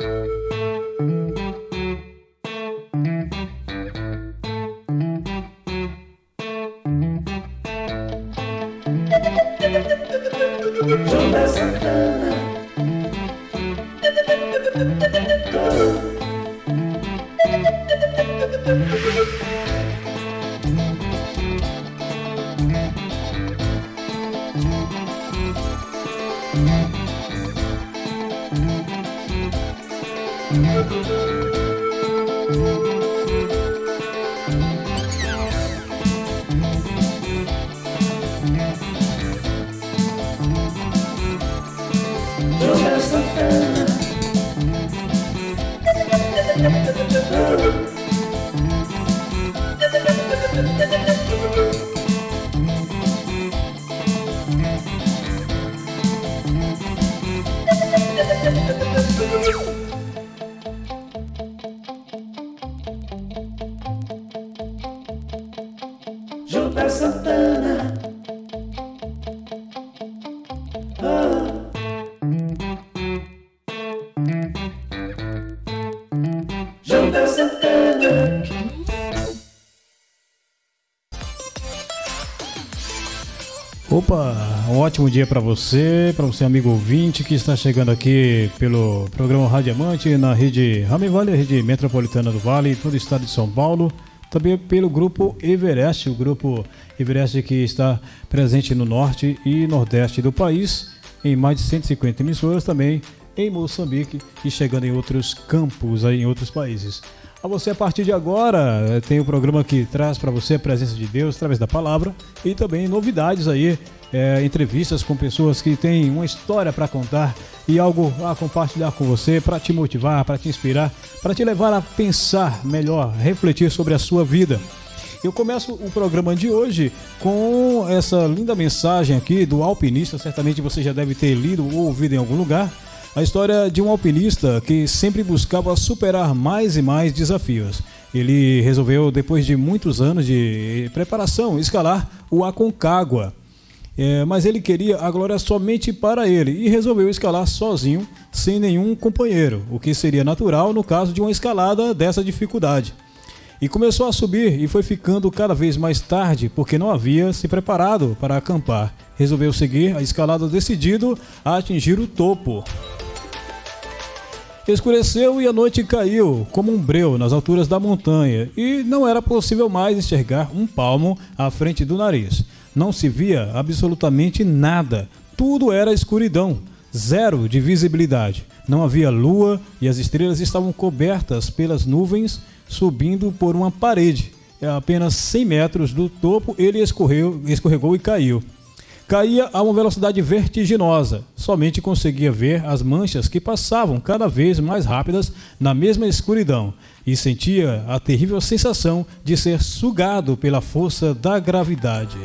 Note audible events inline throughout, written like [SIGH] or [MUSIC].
Música Opa, um ótimo dia para você, para você amigo ouvinte que está chegando aqui pelo programa Rádio Amante na rede Rame Vale, rede metropolitana do Vale, todo o estado de São Paulo, também pelo grupo Everest, o grupo Everest que está presente no norte e nordeste do país, em mais de 150 emissoras também em Moçambique e chegando em outros campos aí em outros países. A você, a partir de agora, eh, tem o um programa que traz para você a presença de Deus através da palavra e também novidades aí, é, entrevistas com pessoas que têm uma história para contar e algo a compartilhar com você para te motivar, para te inspirar, para te levar a pensar melhor, refletir sobre a sua vida. Eu começo o programa de hoje com essa linda mensagem aqui do alpinista, certamente você já deve ter lido ou ouvido em algum lugar a história de um alpinista que sempre buscava superar mais e mais desafios. Ele resolveu, depois de muitos anos de preparação, escalar o Aconcagua. É, mas ele queria a glória somente para ele e resolveu escalar sozinho, sem nenhum companheiro, o que seria natural no caso de uma escalada dessa dificuldade. E começou a subir e foi ficando cada vez mais tarde porque não havia se preparado para acampar. Resolveu seguir a escalada decidido a atingir o topo. Escureceu e a noite caiu como um breu nas alturas da montanha e não era possível mais enxergar um palmo à frente do nariz. Não se via absolutamente nada. Tudo era escuridão, zero de visibilidade. Não havia lua e as estrelas estavam cobertas pelas nuvens subindo por uma parede. A apenas 100 metros do topo, ele escorreu, escorregou e caiu. Caía a uma velocidade vertiginosa. Somente conseguia ver as manchas que passavam cada vez mais rápidas na mesma escuridão e sentia a terrível sensação de ser sugado pela força da gravidade.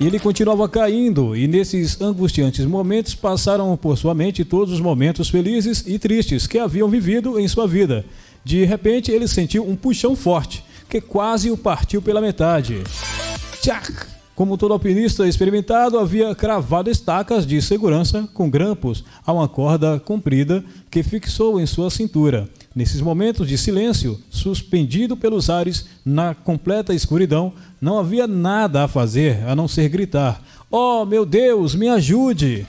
E ele continuava caindo, e nesses angustiantes momentos passaram por sua mente todos os momentos felizes e tristes que haviam vivido em sua vida. De repente, ele sentiu um puxão forte, que quase o partiu pela metade. Tchac! Como todo alpinista experimentado, havia cravado estacas de segurança com grampos a uma corda comprida que fixou em sua cintura. Nesses momentos de silêncio, suspendido pelos ares na completa escuridão, não havia nada a fazer a não ser gritar: Oh, meu Deus, me ajude!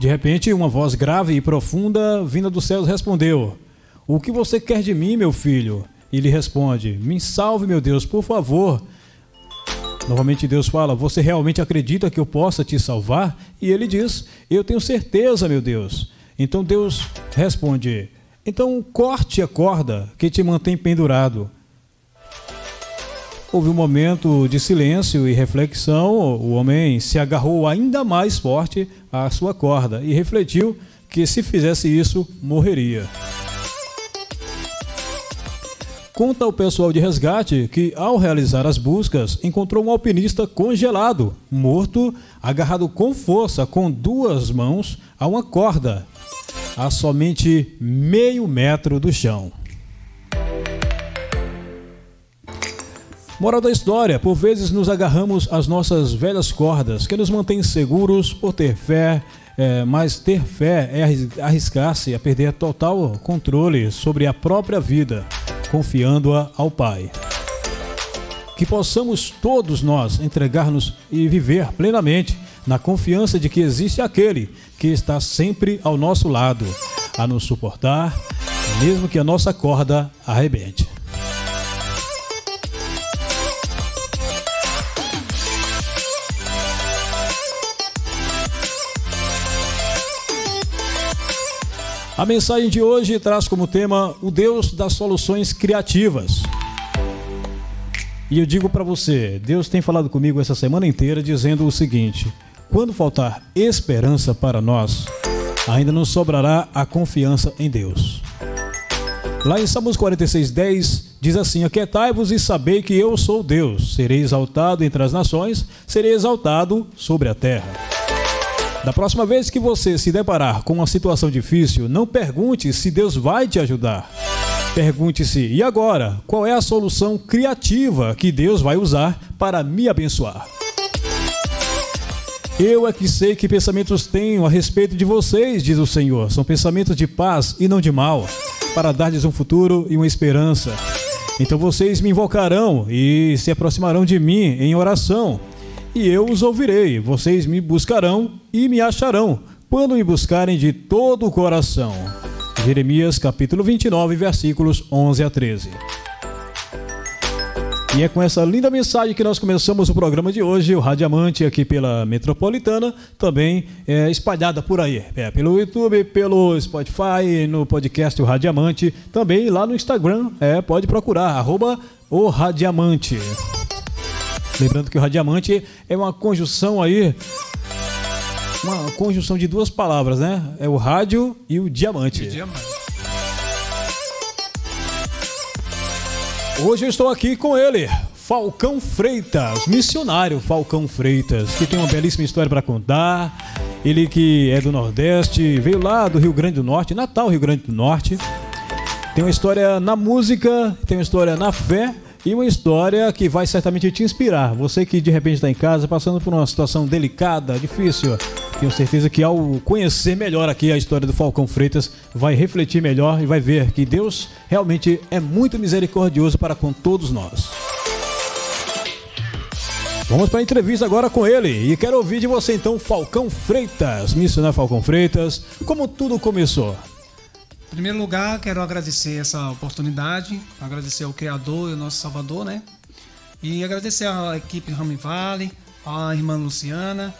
De repente, uma voz grave e profunda vinda dos céus respondeu: O que você quer de mim, meu filho? E responde: Me salve, meu Deus, por favor. Novamente Deus fala: Você realmente acredita que eu possa te salvar? E ele diz: Eu tenho certeza, meu Deus. Então Deus responde: Então corte a corda que te mantém pendurado. Houve um momento de silêncio e reflexão. O homem se agarrou ainda mais forte à sua corda e refletiu que se fizesse isso, morreria. Conta o pessoal de resgate que, ao realizar as buscas, encontrou um alpinista congelado, morto, agarrado com força com duas mãos a uma corda, a somente meio metro do chão. Moral da história: por vezes nos agarramos às nossas velhas cordas que nos mantêm seguros por ter fé é, mas ter fé é arriscar-se a perder total controle sobre a própria vida, confiando-a ao Pai. Que possamos todos nós entregar-nos e viver plenamente na confiança de que existe aquele que está sempre ao nosso lado, a nos suportar, mesmo que a nossa corda arrebente. A mensagem de hoje traz como tema o Deus das soluções criativas. E eu digo para você, Deus tem falado comigo essa semana inteira dizendo o seguinte: quando faltar esperança para nós, ainda não sobrará a confiança em Deus. Lá em Salmos 46:10 diz assim: Aquietai-vos e sabei que eu sou Deus, serei exaltado entre as nações, serei exaltado sobre a terra. Da próxima vez que você se deparar com uma situação difícil, não pergunte se Deus vai te ajudar. Pergunte-se: e agora? Qual é a solução criativa que Deus vai usar para me abençoar? Eu é que sei que pensamentos tenho a respeito de vocês, diz o Senhor. São pensamentos de paz e não de mal, para dar-lhes um futuro e uma esperança. Então vocês me invocarão e se aproximarão de mim em oração e eu os ouvirei. Vocês me buscarão e me acharão, quando me buscarem de todo o coração. Jeremias capítulo 29, versículos 11 a 13. E é com essa linda mensagem que nós começamos o programa de hoje, o Radiamante aqui pela Metropolitana, também é, espalhada por aí, é, pelo YouTube, pelo Spotify, no podcast O Radiamante, também lá no Instagram, é, pode procurar, arroba o Radiamante. Lembrando que o radiamante é uma conjunção aí, uma conjunção de duas palavras, né? É o rádio e o diamante. E o diamante. Hoje eu estou aqui com ele, Falcão Freitas, missionário Falcão Freitas, que tem uma belíssima história para contar. Ele que é do Nordeste, veio lá do Rio Grande do Norte, Natal, Rio Grande do Norte. Tem uma história na música, tem uma história na fé e uma história que vai certamente te inspirar. Você que de repente está em casa passando por uma situação delicada, difícil, tenho certeza que ao conhecer melhor aqui a história do Falcão Freitas, vai refletir melhor e vai ver que Deus realmente é muito misericordioso para com todos nós. Vamos para a entrevista agora com ele e quero ouvir de você então, Falcão Freitas, missionário Falcão Freitas, como tudo começou. Em primeiro lugar, quero agradecer essa oportunidade, agradecer ao Criador e ao nosso Salvador, né? E agradecer à equipe Rami Vale, à irmã Luciana,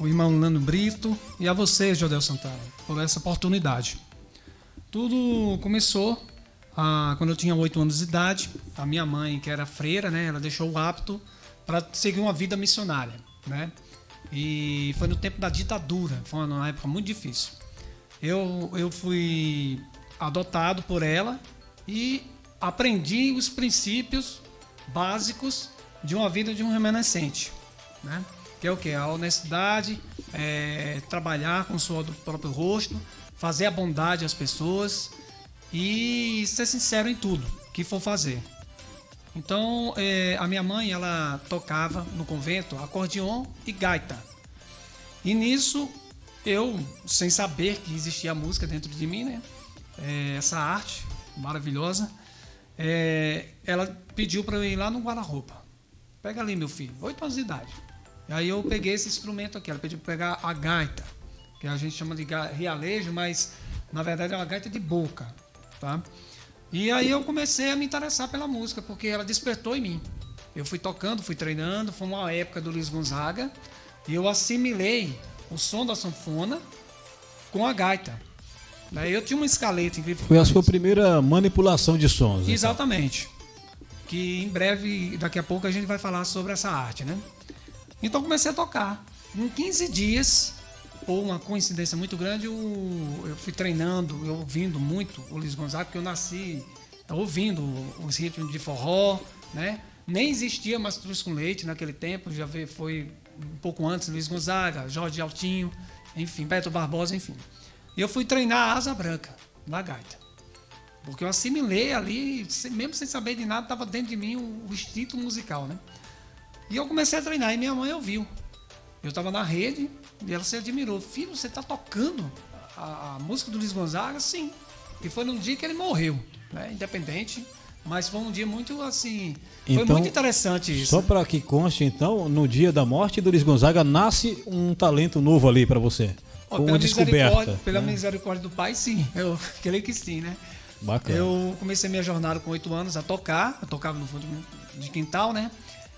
o irmão Nando Brito e a você, Jodel Santana, por essa oportunidade. Tudo começou ah, quando eu tinha oito anos de idade. A minha mãe, que era freira, né? Ela deixou o hábito para seguir uma vida missionária, né? E foi no tempo da ditadura, foi uma época muito difícil. Eu, eu fui adotado por ela e aprendi os princípios básicos de uma vida de um remanescente, né? Que é o que? A honestidade, é, trabalhar com o suor do próprio rosto, fazer a bondade às pessoas e ser sincero em tudo que for fazer. Então, é, a minha mãe, ela tocava no convento acordeon e gaita. E nisso, eu, sem saber que existia música dentro de mim, né? É, essa arte maravilhosa, é, ela pediu para eu ir lá no guarda-roupa. Pega ali, meu filho, oito anos de idade. E aí eu peguei esse instrumento aqui. Ela pediu para pegar a gaita, que a gente chama de realejo, mas na verdade é uma gaita de boca, tá? E aí eu comecei a me interessar pela música, porque ela despertou em mim. Eu fui tocando, fui treinando, foi uma época do Luiz Gonzaga, e eu assimilei o som da sanfona com a gaita. Eu tinha uma escaleta incrível. Foi a sua primeira manipulação de sons. Então. Exatamente. Então. Que em breve, daqui a pouco, a gente vai falar sobre essa arte, né? Então comecei a tocar. Em 15 dias, ou uma coincidência muito grande, eu, eu fui treinando, eu ouvindo muito o Luiz Gonzaga, porque eu nasci ouvindo os ritmos de forró, né? Nem existia Mastruz com Leite naquele tempo, já foi um pouco antes Luiz Gonzaga, Jorge Altinho, enfim, Beto Barbosa, enfim. E eu fui treinar a asa branca na gaita. Porque eu assimilei ali, mesmo sem saber de nada, estava dentro de mim o, o instinto musical, né? E eu comecei a treinar e minha mãe ouviu. Eu estava na rede E ela se admirou. Filho, você está tocando a, a, música do Luiz Gonzaga? Sim. E foi num dia que ele morreu, né? Independente. Mas foi um dia muito assim. Foi Então, muito interessante isso. Só para que conste, então, no dia da morte do Luiz Gonzaga nasce um talento novo ali para você. Uma pela descoberta. misericórdia, pela né? misericórdia do pai, sim. Eu [LAUGHS] creio que sim, né? Bacana. Eu comecei minha jornada com oito anos a tocar. Eu tocava no fundo de quintal, né?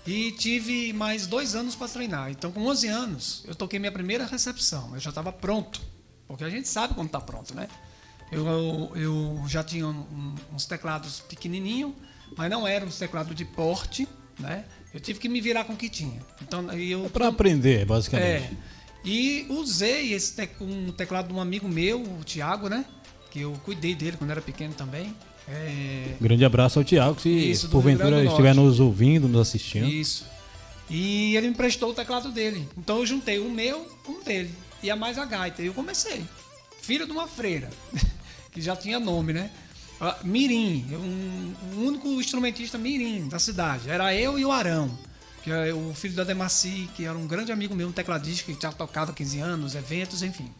E tive mais dois anos para treinar. Então, com 11 anos, eu toquei minha primeira recepção. Eu já estava pronto. Porque a gente sabe quando está pronto, né? Eu, eu, eu já tinha um- uns teclados pequenininhos, mas não eram uns teclados de porte, né? Eu tive que me virar com o que tinha. Então, eu Para aprender, basicamente. é. E usei esse tec- um teclado de um amigo meu, o Thiago, né? Que eu cuidei dele quando era pequeno também. É, Grande abraço ao Tiago, se Isso, porventura estiver nos ouvindo, nos assistindo. Isso. E ele me prestou o teclado dele. Então eu juntei o meu com o dele. E a mais a gaita. E eu comecei. Filho de uma freira. [LAUGHS] que já tinha nome, né? Ah, Mirim. Um, o único instrumentista Mirim da cidade. Era eu e o Arão. Que é o filho da Demaci, que era um grande amigo meu, um tecladista que já tocava há 15 anos, eventos, enfim.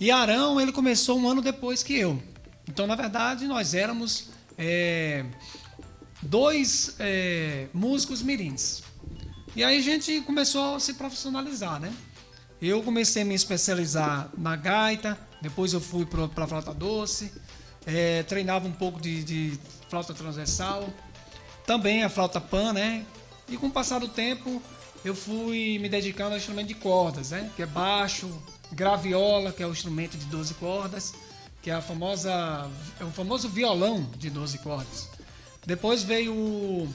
E Arão, ele começou um ano depois que eu. Então, na verdade, nós éramos é, dois é, músicos mirins. E aí a gente começou a se profissionalizar, né? Eu comecei a me especializar na gaita, depois eu fui para a flauta doce, é, treinava um pouco de, de flauta transversal, também a flauta pan, né? E com o passar do tempo, eu fui me dedicando ao instrumento de cordas, né? Que é baixo, graviola, que é o instrumento de 12 cordas, que é a famosa é o famoso violão de 12 cordas. Depois veio o,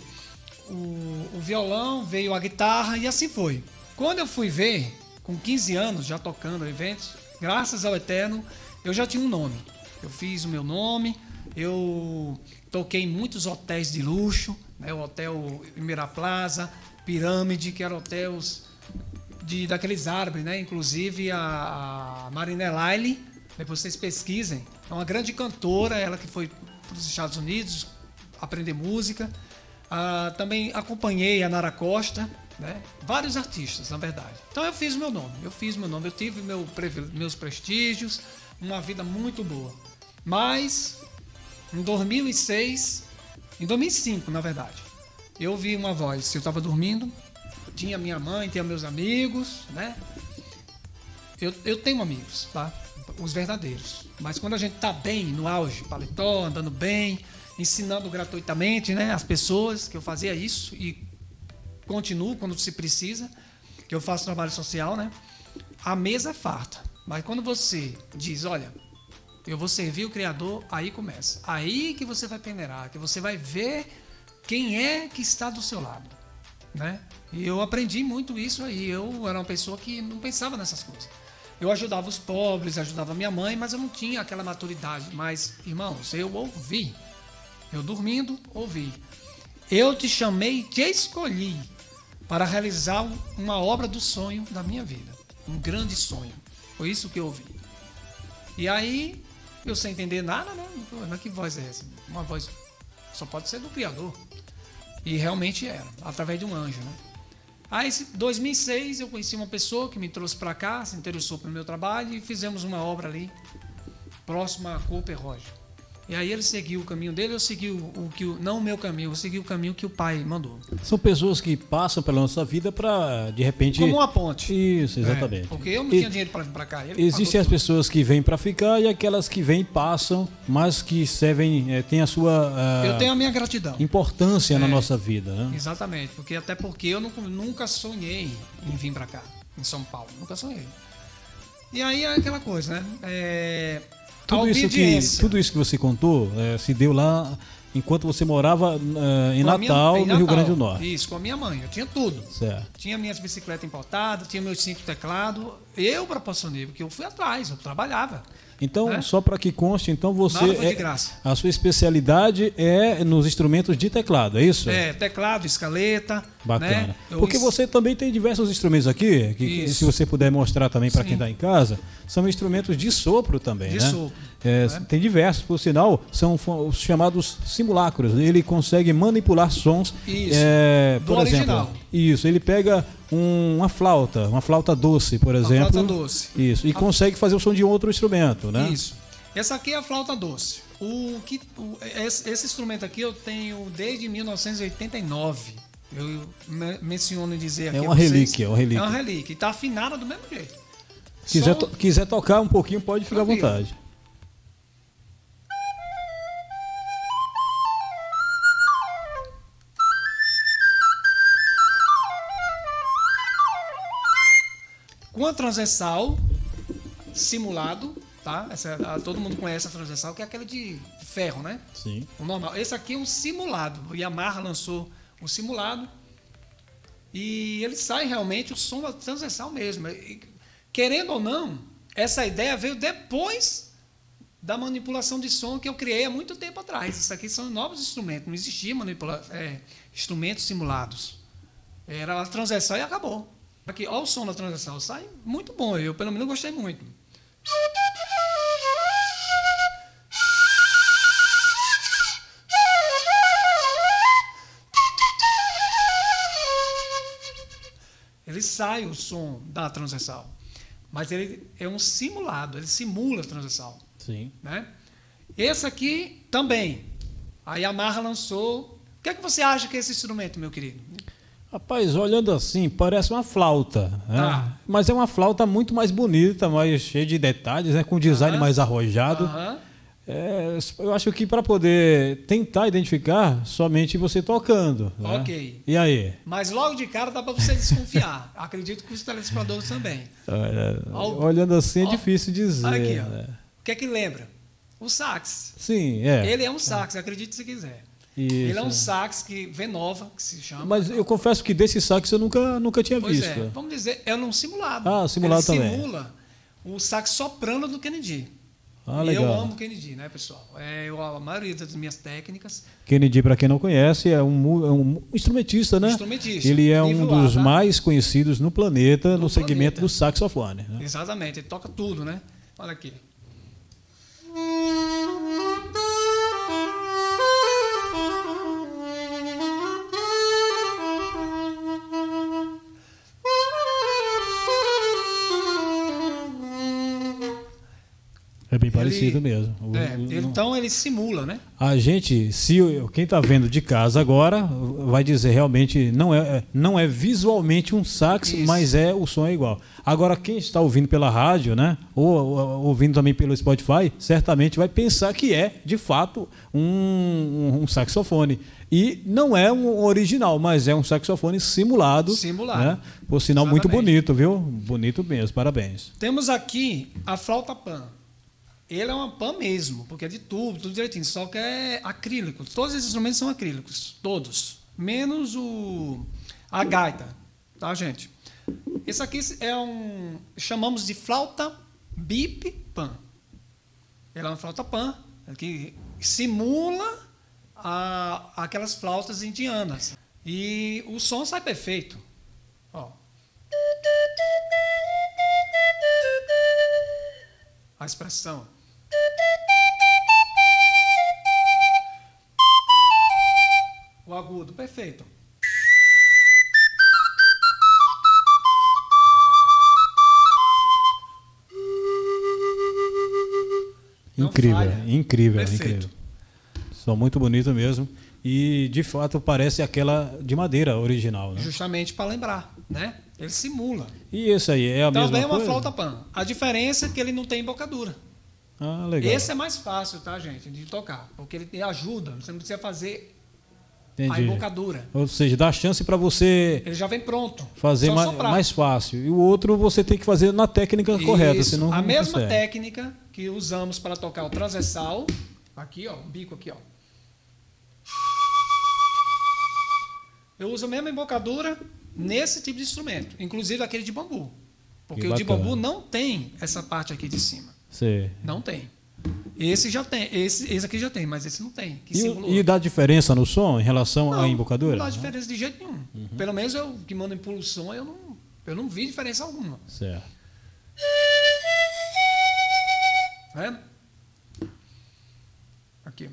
o, o violão, veio a guitarra e assim foi. Quando eu fui ver, com 15 anos já tocando eventos, graças ao Eterno, eu já tinha um nome. Eu fiz o meu nome, eu toquei em muitos hotéis de luxo, né? o Hotel Emira Plaza, Pirâmide, que eram hotéis de, daqueles árabes, né? Inclusive a, a Marina Laile, depois vocês pesquisem, é uma grande cantora, ela que foi para os Estados Unidos aprender música. Ah, também acompanhei a Nara Costa, né? Vários artistas, na verdade. Então eu fiz meu nome, eu fiz meu nome, eu tive meu, meus prestígios, uma vida muito boa. Mas em 2006, em 2005, na verdade, eu vi uma voz. Eu estava dormindo, tinha minha mãe, tinha meus amigos, né? Eu, eu tenho amigos, tá? Os verdadeiros. Mas quando a gente tá bem, no auge, paletó, andando bem, ensinando gratuitamente, né? As pessoas, que eu fazia isso e continuo quando se precisa, que eu faço trabalho social, né? A mesa é farta. Mas quando você diz, olha, eu vou servir o Criador, aí começa. Aí que você vai peneirar, que você vai ver quem é que está do seu lado, né? E eu aprendi muito isso aí. Eu era uma pessoa que não pensava nessas coisas. Eu ajudava os pobres, ajudava minha mãe, mas eu não tinha aquela maturidade. Mas, irmãos, eu ouvi. Eu dormindo, ouvi. Eu te chamei, te escolhi para realizar uma obra do sonho da minha vida. Um grande sonho. Foi isso que eu ouvi. E aí, eu sem entender nada, né? Mas que voz é essa? Uma voz só pode ser do Criador. E realmente era, através de um anjo, né? Aí, em 2006, eu conheci uma pessoa que me trouxe para cá, se interessou pelo meu trabalho e fizemos uma obra ali, próxima a Cooper Roger. E aí ele seguiu o caminho dele, eu segui o, o que o, não o meu caminho, eu segui o caminho que o pai mandou. São pessoas que passam pela nossa vida para, de repente. Como uma ponte. Isso, exatamente. É, porque eu não E- tinha dinheiro para vir para cá. Existem as pagou pessoas que vêm para ficar e aquelas que vêm e passam, mas que servem, eh, têm a sua tudo. ah, Eu tenho a minha gratidão. importância na É. nossa vida, né? Exatamente, porque até porque eu nu- nunca sonhei em vir para cá, em São Paulo, nunca sonhei. E aí é aquela coisa, né? É, Tudo isso, que, tudo isso que você contou eh, se deu lá enquanto você morava eh, em a minha- Natal, em no Rio Natal. Grande do Norte. Isso, com a minha mãe, eu tinha tudo. Certo. Tinha minhas bicicletas importadas, tinha meus cinco teclados. Eu proporcionei, porque eu fui atrás, eu trabalhava. Então, É. só para que conste, então você de é- a sua especialidade é nos instrumentos de teclado, é isso? É, teclado, escaleta. Bacana. Né? Eu Porque você também tem diversos instrumentos aqui, que Isso. se você puder mostrar também para quem está em casa, são instrumentos de sopro também, De né? sopro, É, né? Tem diversos, por sinal, são os chamados simulacros. Ele consegue manipular sons. Isso. é, Do por exemplo, original. isso. Ele pega um- uma flauta, uma flauta doce, por exemplo. flauta doce. Isso. E consegue fazer o som de outro instrumento, né? Isso. Essa aqui é a flauta doce. O que, o- esse, esse instrumento aqui eu tenho desde 1989. Eu me- menciono dizer aqui. É a uma vocês. relíquia, é uma relíquia. É uma relíquia. E tá afinada do mesmo jeito. Quiser, to- quiser tocar um pouquinho, pode ficar à vontade. Com a transversal simulado, tá? Essa, todo mundo conhece a transversal, que é aquela de ferro, né? Sim. O normal. Esse aqui é um simulado. O Yamaha lançou o simulado e ele sai realmente o som da transversal mesmo. E, querendo ou não, essa ideia veio depois da manipulação de som que eu criei há muito tempo atrás. Isso aqui são novos instrumentos. Não existia manipula é, instrumentos simulados. Era a transversal e acabou. Aqui, olha o som da transversal. Sai muito bom. Eu, pelo menos, gostei muito. Ele sai o som da transversal. Mas ele é um simulado, ele simula a transversal. Sim. Né? Esse aqui também. A Yamaha lançou. O que é que você acha que é esse instrumento, meu querido? Rapaz, olhando assim, parece uma flauta. né? Tá. Mas é uma flauta muito mais bonita, mais cheia de detalhes, né? com design Aham. mais arrojado. É, eu acho que para poder tentar identificar, somente você tocando. né? Ok. E aí? Mas logo de cara dá para você desconfiar. [LAUGHS] Acredito que os telespectadores também. Olha, olhando assim é difícil dizer. Olha aqui, ó. né? O que é que lembra? O sax. Sim, é. Ele é um sax, acredite se quiser. Isso. Ele é um sax que V-nova, que se chama. Mas eu confesso que desse sax eu nunca, nunca tinha Pois visto. é, vamos dizer, é um simulado. Ah, simulado Ele também. simula o sax soprano do Kennedy. Ah, legal. Eu amo Kennedy, né, pessoal? É, eu, a maioria das minhas técnicas. Kennedy, para quem não conhece, é um, é um instrumentista, né? Instrumentista. Ele é um dos tá? mais conhecidos no planeta no, No segmento planeta. do saxofone. né? Exatamente, ele toca tudo, né? Olha aqui. É bem Ele- parecido mesmo. O- É, o- então ele simula, né? A gente, se quem está vendo de casa agora, vai dizer realmente não é, não é visualmente um sax, Isso. mas é o som é igual. Agora quem está ouvindo pela rádio, né, ou, ou- ouvindo também pelo Spotify, certamente vai pensar que é de fato um, um- saxofone e não é um original, mas é um saxofone simulado. Simulado. Né? Por sinal muito Exatamente. bonito, viu? Bonito mesmo. Parabéns. Temos aqui a flauta pan. Ele é uma pan mesmo, porque é de tubo, tudo direitinho, só que é acrílico. Todos esses instrumentos são acrílicos, todos. Menos o a gaita, tá, gente? Esse aqui é um chamamos de flauta bip pan. Ela é uma flauta pan que simula a- aquelas flautas indianas. E o som sai perfeito. Ó. A expressão. O agudo, perfeito. Incrível, incrível, Perfeito. incrível. Som muito bonito mesmo. E de fato parece aquela de madeira original, né? Justamente para lembrar, né? Ele simula. E esse aí é a Também mesma é uma coisa? flauta pan. A diferença é que ele não tem embocadura. Ah, legal. Esse é mais fácil, tá, gente, de tocar, porque ele ajuda. Você não precisa fazer a Entendi. embocadura. Ou seja, dá chance para você Ele já vem pronto. fazer mais, mais fácil. E o outro você tem que fazer na técnica correta, Isso. senão a mesma consegue. técnica que usamos para tocar o transversal, aqui, ó, o bico aqui, ó. Eu uso a mesma embocadura nesse tipo de instrumento, inclusive aquele de bambu. Porque Que o de bambu não tem essa parte aqui de cima. Sei. Não tem. Esse já tem, esse, esse aqui já tem, mas esse não tem. E, e dá diferença no som em relação à Não, embocadura? Não dá diferença de jeito nenhum. Pelo menos eu que mando impulsão, eu não, eu não vi diferença alguma. Certo. Né? Aqui.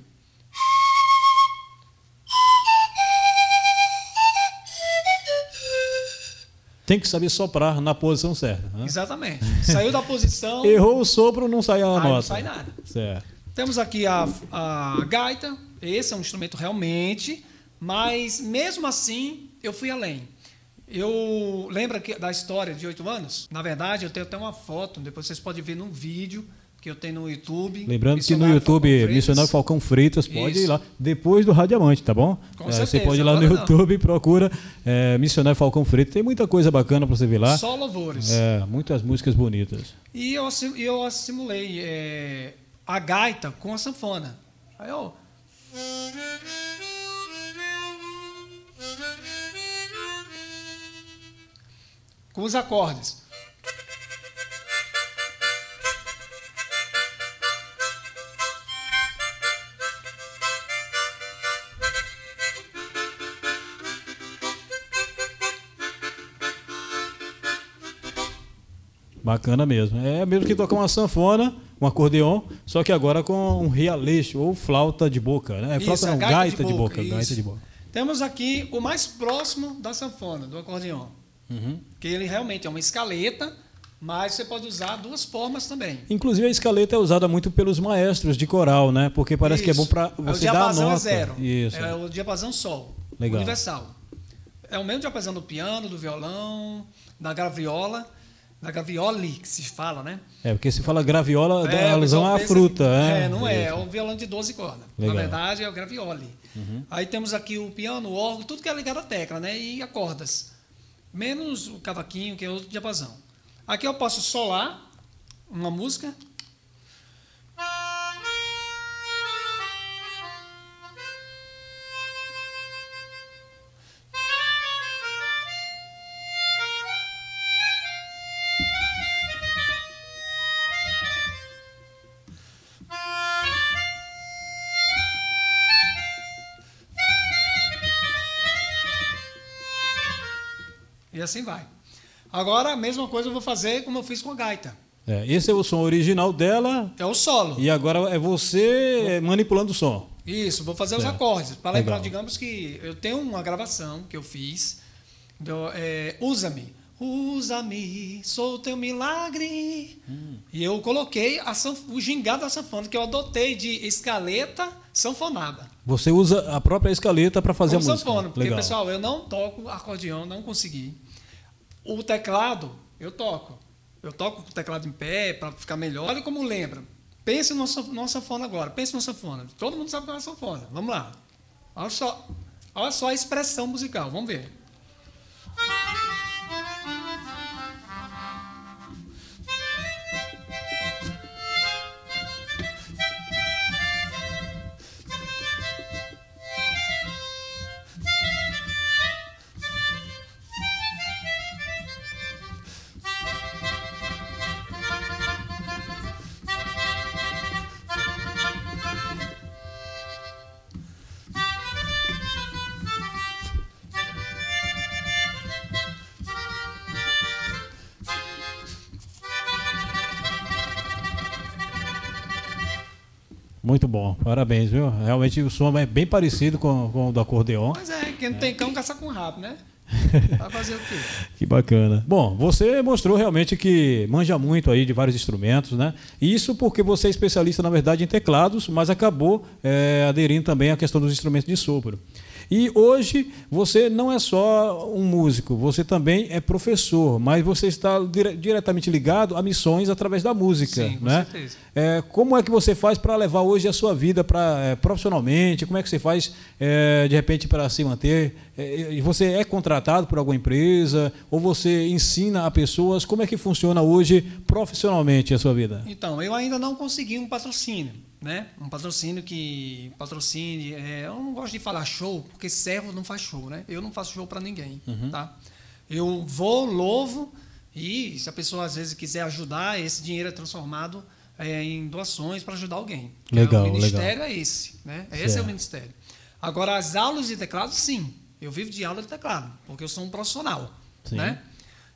Tem que saber soprar na posição certa. Né? Exatamente. Saiu da posição. [LAUGHS] Errou o sopro, não sai a aí nota. não sai nada. Certo. Temos aqui a, a gaita. Esse é um instrumento realmente, mas mesmo assim eu fui além. Eu lembro da história de oito anos. Na verdade, eu tenho até uma foto. Depois vocês podem ver num vídeo que eu tenho no YouTube. Lembrando que no YouTube, Falcão. Missionário Falcão Freitas, pode Isso. ir lá depois do Radiamante, tá bom? Com É, você certeza, pode ir lá no. YouTube e procura é, Missionário Falcão Freitas. Tem muita coisa bacana pra você ver lá. Só louvores. É, muitas músicas bonitas. E eu, eu simulei é, a gaita com a sanfona. Aí eu. Com os acordes. Bacana mesmo. É mesmo que tocar uma sanfona, um acordeon, só que agora com um realeixo ou flauta de boca, né? É flauta Isso, não, a gaita, de boca, isso. gaita de boca. Temos aqui o mais próximo da sanfona, do acordeon. Uhum. Que ele realmente é uma escaleta, mas você pode usar duas formas também. Inclusive a escaleta é usada muito pelos maestros de coral, né? Porque parece que é bom Isso. para o você dar a nota. é zero. Isso. É o diapasão sol. Legal. Universal. É o mesmo diapasão do piano, do violão, da graviola, da gravioli que se fala, né? É, porque se fala graviola, dá É, o alusão à fruta, que- né? É, não é, é o violão de 12 cordas. Legal. Uhum. Na verdade, é o gravioli. Aí temos aqui o piano, o órgão, tudo que é ligado à tecla, né? E a cordas. Menos o cavaquinho, que é outro diapasão. Aqui eu posso solar uma música. E assim vai. Agora, a mesma coisa eu vou fazer como eu fiz com a gaita. É, esse é o som original dela É o solo. e agora é você manipulando o som. Isso, vou fazer os Certo. acordes. Para lembrar, Legal. digamos que eu tenho uma gravação que eu fiz. Do, é, Usa-me. Usa-me, sou teu milagre. Hum. E eu coloquei a o gingado da sanfona, que eu adotei de escaleta sanfonada. Você usa a própria escaleta para fazer Como a música. sanfona, porque, Legal. pessoal, eu não toco acordeão, não consegui. O teclado, eu toco. Eu toco com o teclado em pé para ficar melhor. Olha como lembra. Pense sanf- numa sanfona agora. Pense numa sanfona. Todo mundo sabe que é uma sanfona. Vamos lá. Olha só, olha só a expressão musical. Vamos ver. Muito bom, parabéns, viu? Realmente o som é bem parecido com, com o do acordeon. Mas é, quem não tem cão caça com rabo, né? [LAUGHS] Vai fazer o quê? Que bacana. Bom, você mostrou realmente que manja muito aí de vários instrumentos, né? Isso porque você é especialista, na verdade, em teclados, mas acabou é, aderindo também à questão dos instrumentos de sopro. E hoje você não é só um músico, você também é professor, mas você está dire- diretamente ligado a missões através da música, Sim, com né? certeza. É, como é que você faz para levar hoje a sua vida para é, profissionalmente? Como é que você faz é, de repente para se manter? É, e você é contratado por alguma empresa ou você ensina a pessoas? Como é que funciona hoje profissionalmente a sua vida? Então, eu ainda não consegui um patrocínio, né? Um patrocínio que patrocine. é, eu não gosto de falar show, porque servo não faz show, né? Eu não faço show para ninguém, Uhum. tá? Eu vou, louvo e se a pessoa às vezes quiser ajudar, esse dinheiro é transformado é, em doações para ajudar alguém. Legal, O ministério legal. é esse, né? Esse é o Certo. ministério. Agora, as aulas de teclado, sim. Eu vivo de aula de teclado, porque eu sou um profissional, Sim. né?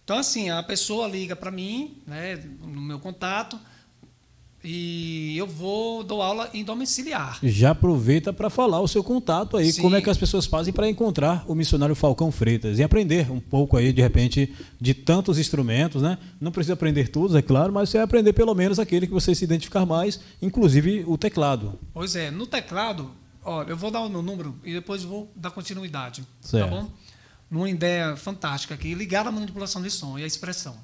Então, assim, a pessoa liga para mim, né, no meu contato, e eu vou dou aula em domiciliar. Já aproveita para falar o seu contato aí, Sim. como é que as pessoas fazem para encontrar o missionário Falcão Freitas e aprender um pouco aí, de repente, de tantos instrumentos, né? Não precisa aprender todos, é claro, mas você vai aprender pelo menos aquele que você se identificar mais, inclusive o teclado. Pois é, no teclado, ó, eu vou dar o meu número e depois vou dar continuidade. Certo. Tá bom? Numa ideia fantástica aqui, ligada à manipulação de som e à expressão.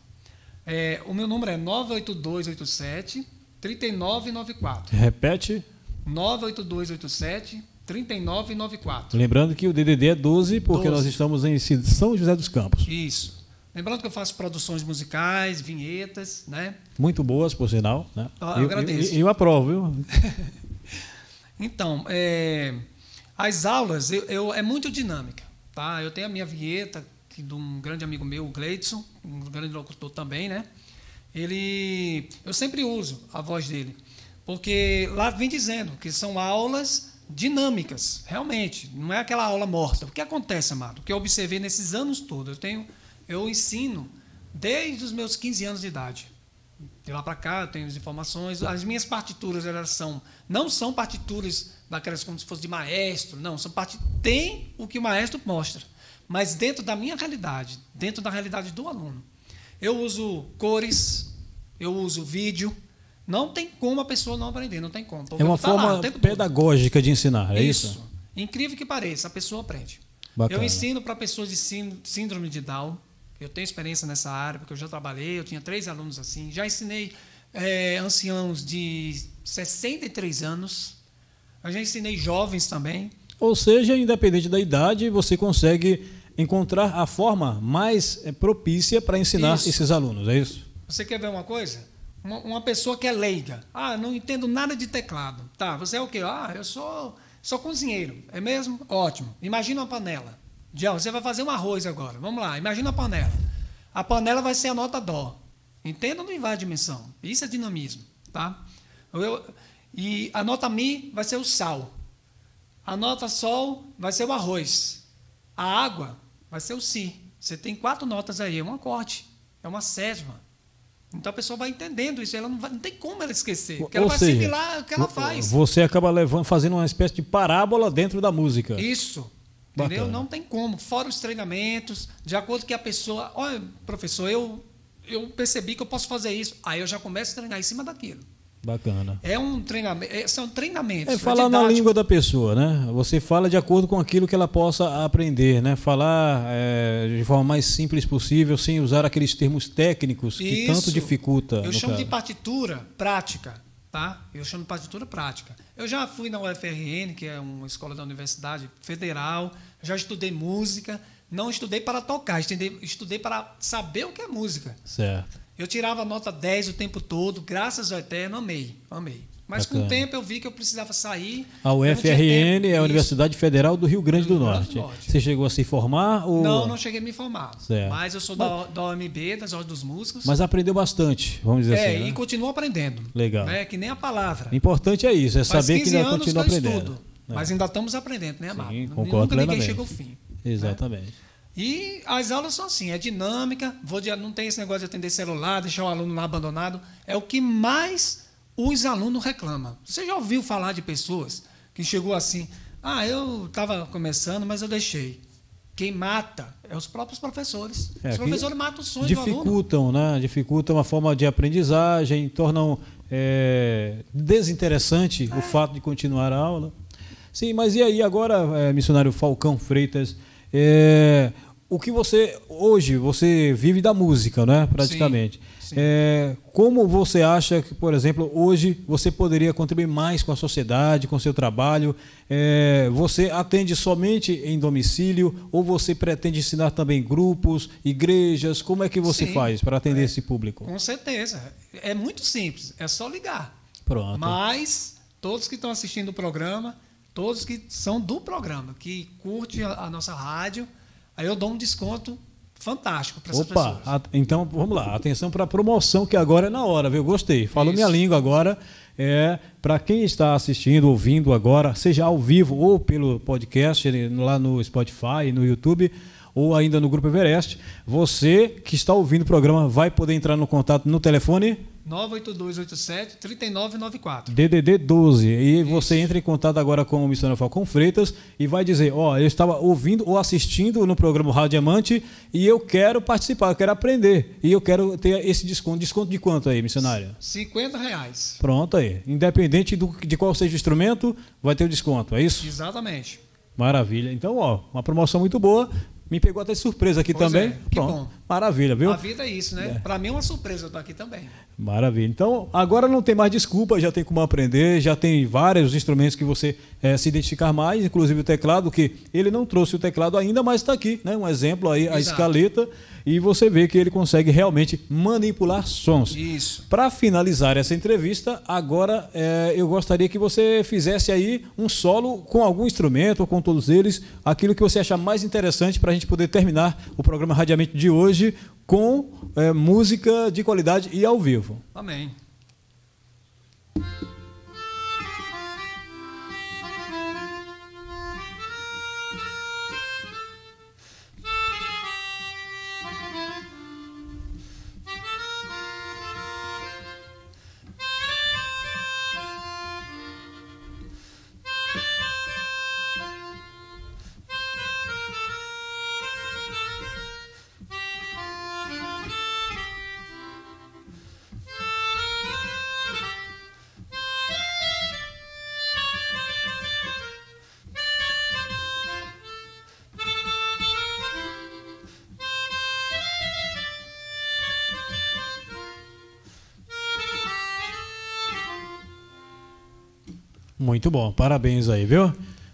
É, o meu número é 98287 3994. Repete, 98287 3994. lembrando que o DDD é 12, porque 12. nós estamos em São José dos Campos. Isso. Lembrando que eu faço produções musicais, vinhetas, né? Muito boas, por sinal. Né? Ah, eu agradeço. Eu, eu aprovo, viu? [LAUGHS] Então, é, as aulas eu, eu- é muito dinâmica, tá? Eu tenho a minha vinheta que de um grande amigo meu, o Gleidson, um grande locutor também, né? Ele, eu sempre uso a voz dele, porque lá vem dizendo que são aulas dinâmicas, realmente, não é aquela aula morta. O que acontece, amado? O que eu observei nesses anos todos, eu tenho, eu ensino desde os meus 15 anos de idade. De lá para cá, eu tenho as informações. As minhas partituras elas são, não são partituras daquelas como se fosse de maestro, não. São part... Tem o que o maestro mostra, mas dentro da minha realidade, dentro da realidade do aluno. Eu uso cores, eu uso vídeo. Não tem como a pessoa não aprender, não tem como. porque É uma tá lá forma o tempo todo. pedagógica de ensinar, é isso? Incrível que pareça, a pessoa aprende. Bacana. Eu ensino para pessoas de sín- síndrome de Down. Eu tenho experiência nessa área, porque eu já trabalhei, eu tinha três alunos assim. Já ensinei eh, anciãos de 63 anos. Eu já ensinei jovens também. Ou seja, independente da idade, você consegue encontrar a forma mais eh, propícia para ensinar Isso. esses alunos, é isso? Você quer ver uma coisa? Uma, uma pessoa que é leiga. Ah, não entendo nada de teclado. Tá, você é o quê? Ah, eu sou, sou cozinheiro. É mesmo? Ótimo. Imagina uma panela. Dião, você vai fazer um arroz agora. Vamos lá, imagina a panela. A panela vai ser a nota Dó. Entenda ou não a dimensão? Isso é dinamismo, tá? Eu- e a nota Mi vai ser o sal. A nota Sol vai ser o arroz. A água vai ser o Si. Você tem quatro notas aí, é um acorde. É uma sétima. Então a pessoa vai entendendo isso, ela não, vai- não tem como ela esquecer, porque ela Ou vai seja, assimilar o que ela faz. Você acaba levando, fazendo uma espécie de parábola dentro da música. Isso. Entendeu? Bacana. Não tem como. Fora os treinamentos, de acordo que a pessoa. Olha, professor, eu, eu percebi que eu posso fazer isso. Aí eu já começo a treinar em cima daquilo. Bacana. É um treinamento. é- são treinamentos. É falar na didático. língua da pessoa, né? Você fala de acordo com aquilo que ela possa aprender, né? Falar eh, de forma mais simples possível, sem usar aqueles termos técnicos que Isso. tanto dificulta. Eu chamo de caso. partitura prática, tá? Eu chamo de partitura prática. Eu já fui na UFRN, que é uma escola da Universidade Federal, já estudei música, não estudei para tocar, estudei, estudei para saber o que é música. Certo. Eu tirava nota 10 o tempo todo, graças ao Eterno, amei, amei. Mas com o Bacana. tempo eu vi que eu precisava sair. A UFRN é a. Universidade Federal do Rio Grande do, Norte. do Norte. Você chegou a se formar ou Não, não cheguei a me formar. Certo. Mas eu sou da, da OMB, das Ordens dos Músicos. Mas aprendeu bastante, vamos dizer é, assim. né? e continuo aprendendo. Legal. Né? Que nem a palavra. O importante é isso, é Faz saber que 15 ainda continua que aprendendo. estudo, É. Mas ainda estamos aprendendo, né, Amado? Sim, Nunca concordo ninguém plenamente. chega ao fim. Exatamente. E as aulas são assim, é dinâmica, vou de- não tem esse negócio de atender celular, deixar o aluno lá abandonado. É o que mais os alunos reclamam. Você já ouviu falar de pessoas que chegou assim, ah, eu estava começando, mas eu deixei. Quem mata é os próprios professores. É, os professores matam o sonho do aluno. Dificultam, né? Dificultam a forma de aprendizagem, tornam é, desinteressante o fato de continuar a aula. Sim, mas e aí agora, é, missionário Falcão Freitas, é, o que você hoje você vive da música, né? Praticamente. sim. É, como você acha que, por exemplo, hoje você poderia contribuir mais com a sociedade, com o seu trabalho? É, você atende somente em domicílio ou você pretende ensinar também grupos, igrejas? Como é que você Sim. faz para atender esse público? Com certeza. É muito simples, é só ligar. Pronto. Mas todos que estão assistindo o programa, todos que são do programa, que curte a, a nossa rádio, aí eu dou um desconto fantástico para essas Opa, pessoas. a- então vamos lá, atenção para a promoção que agora é na hora, viu? Gostei. Falou Isso. minha língua agora. É para quem está assistindo, ouvindo agora, seja ao vivo ou pelo podcast lá no Spotify, no YouTube ou ainda no Grupo Everest, você que está ouvindo o programa vai poder entrar no contato no telefone 98287-3994. DDD 12. E você entra em contato agora com o missionário Falcão Freitas e vai dizer: Ó, eu estava ouvindo ou assistindo no programa Rádio Diamante e eu quero participar, eu quero aprender. E eu quero ter esse desconto. Desconto de quanto aí, missionária? 50 reais. Pronto aí. Independente do, de qual seja o instrumento, vai ter o desconto, é isso? Exatamente. Maravilha. Então, ó, uma promoção muito boa. Me pegou até surpresa aqui Pois também. é, que Pronto. bom. Maravilha, viu? A vida é isso, né? Pra mim é uma surpresa eu estar aqui também. Maravilha. Então, agora não tem mais desculpa, já tem como aprender, já tem vários instrumentos que você eh, se identificar mais, inclusive o teclado, que ele não trouxe o teclado ainda, mas está aqui, né? Um exemplo aí, a Exato. escaleta, e você vê que ele consegue realmente manipular sons. Isso. Para finalizar essa entrevista, agora eh, eu gostaria que você fizesse aí um solo com algum instrumento ou com todos eles, aquilo que você achar mais interessante para a gente poder terminar o programa Radiamente de hoje com eh, música de qualidade e ao vivo. Amém. Muito bom, parabéns aí, viu?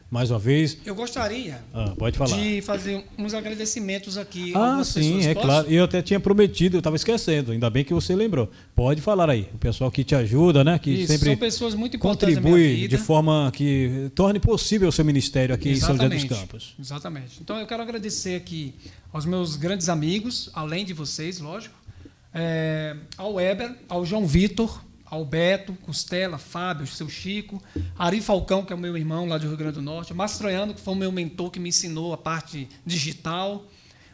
Mais uma vez. Eu gostaria Ah, pode falar. de fazer uns agradecimentos aqui. Ah, sim, pessoas. é Posso? claro. Eu até tinha prometido, eu estava esquecendo. Ainda bem que você lembrou. Pode falar aí. O pessoal que te ajuda, né? Que Isso, sempre são pessoas muito importantes contribui de forma que torne possível o seu ministério aqui em São José dos Exatamente. Campos. Exatamente. Então eu quero agradecer aqui aos meus grandes amigos, além de vocês, lógico, é, ao Weber, ao João Vitor, ao Beto, Costela, Fábio, seu Chico, Ari Falcão, que é o meu irmão lá do Rio Grande do Norte, Mastroiano, que foi o meu mentor que me ensinou a parte digital,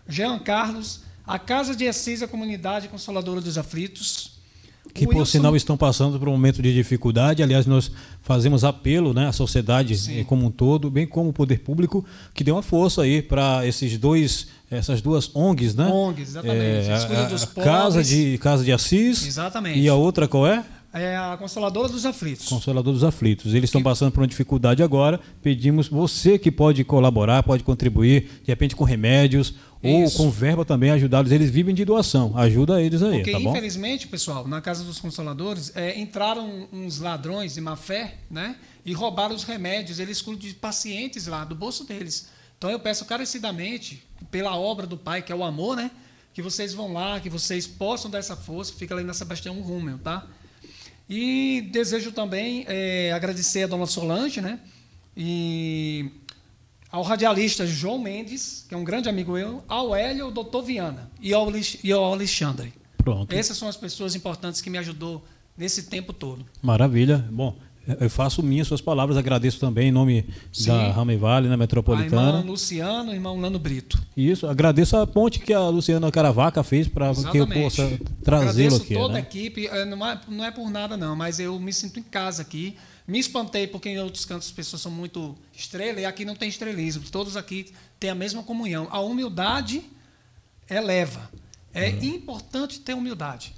Jean Carlos, a Casa de Assis, a Comunidade Consoladora dos Aflitos, Que, o por Wilson- sinal, estão passando por um momento de dificuldade. Aliás, nós fazemos apelo né, à sociedade Sim. eh, como um todo, bem como o poder público, que dê uma força aí para esses dois, essas duas ONGs, né? ONGs, exatamente. Cuidam a- dos a Casa de, Casa de Assis. Exatamente. E a outra qual é? É a Consoladora dos Aflitos. Consolador dos Aflitos. Eles estão passando por uma dificuldade agora. Pedimos você que pode colaborar, pode contribuir, de repente com remédios ou Isso. com verba também, ajudá-los. Eles vivem de doação. Ajuda eles aí, Porque, tá bom? infelizmente, pessoal, na Casa dos Consoladores, é, entraram uns ladrões de má fé, né? E roubaram os remédios. Eles cuidam de pacientes lá, do bolso deles. Então, eu peço carecidamente, pela obra do Pai, que é o amor, né? Que vocês vão lá, que vocês possam dar essa força. Fica ali na Sebastião Rúmel, tá? E desejo também é, agradecer a dona Solange, né? E ao radialista João Mendes, que é um grande amigo meu, ao Hélio, ao doutor Viana e ao, e ao Alexandre. Pronto. Essas são as pessoas importantes que me ajudou nesse tempo todo. Maravilha. Bom, eu faço minhas suas palavras, agradeço também em nome Sim. da Rame Vale, na A irmã Metropolitana. Luciano e o irmão Lano Brito. Isso, agradeço a ponte que a Luciana Caravaca fez para que eu possa trazê-lo Agradeço aqui. toda a né? equipe, eh, não é, não é por nada não, mas eu me sinto em casa aqui. Me espantei porque em outros cantos as pessoas são muito estrelas e aqui não tem estrelismo. Todos aqui têm a mesma comunhão. A humildade eleva. É importante ter humildade.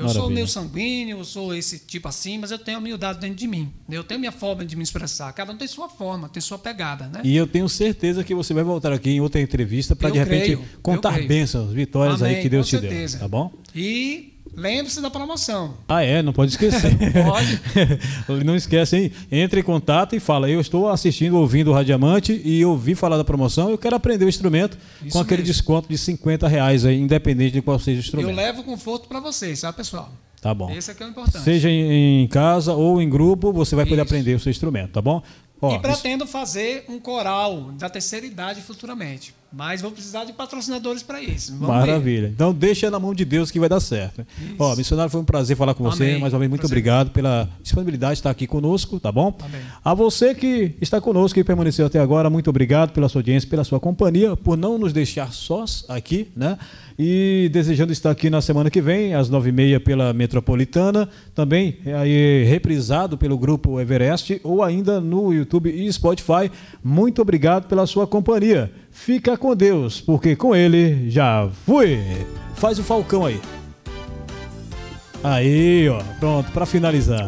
Eu sou Maravilha. meio sanguíneo, eu sou esse tipo assim, mas eu tenho humildade dentro de mim. Eu tenho minha forma de me expressar. Cada um tem sua forma, tem sua pegada, né? E eu tenho certeza que você vai voltar aqui em outra entrevista para de repente creio, contar bênçãos, vitórias aí Amém, que Deus te deu. certeza. Tá bom? E lembre-se da promoção. Ah, é, não pode esquecer. [LAUGHS] Pode. [LAUGHS] não esquece, hein? Entre em contato e fala: Eu estou assistindo, ouvindo o Radiamante e ouvi falar da promoção. Eu quero aprender o instrumento Isso com aquele mesmo. desconto de 50 reais aí, independente de qual seja o Eu instrumento. levo conforto para vocês, tá, pessoal? Tá bom. Esse aqui é o importante. Seja em, casa ou em grupo, você vai poder Isso. aprender o seu instrumento, tá bom? Ó, e pretendo fazer um coral da terceira idade futuramente. Mas vou precisar de patrocinadores para isso. Vamos Maravilha. Ver. Então deixa na mão de Deus que vai dar certo. Isso. Ó, missionário, foi um prazer falar com você. Mais uma vez, muito prazer. obrigado pela disponibilidade de estar aqui conosco, tá bom? Amém. A você que está conosco e permaneceu até agora, muito obrigado pela sua audiência, pela sua companhia, por não nos deixar sós aqui, né? E desejando estar aqui na semana que vem, às nove e meia, pela Metropolitana, também aí reprisado pelo grupo Everest ou ainda no YouTube e Spotify. Muito obrigado pela sua companhia. Fica com Deus, porque com ele já fui. Faz o falcão aí. Aí, ó, pronto, para finalizar.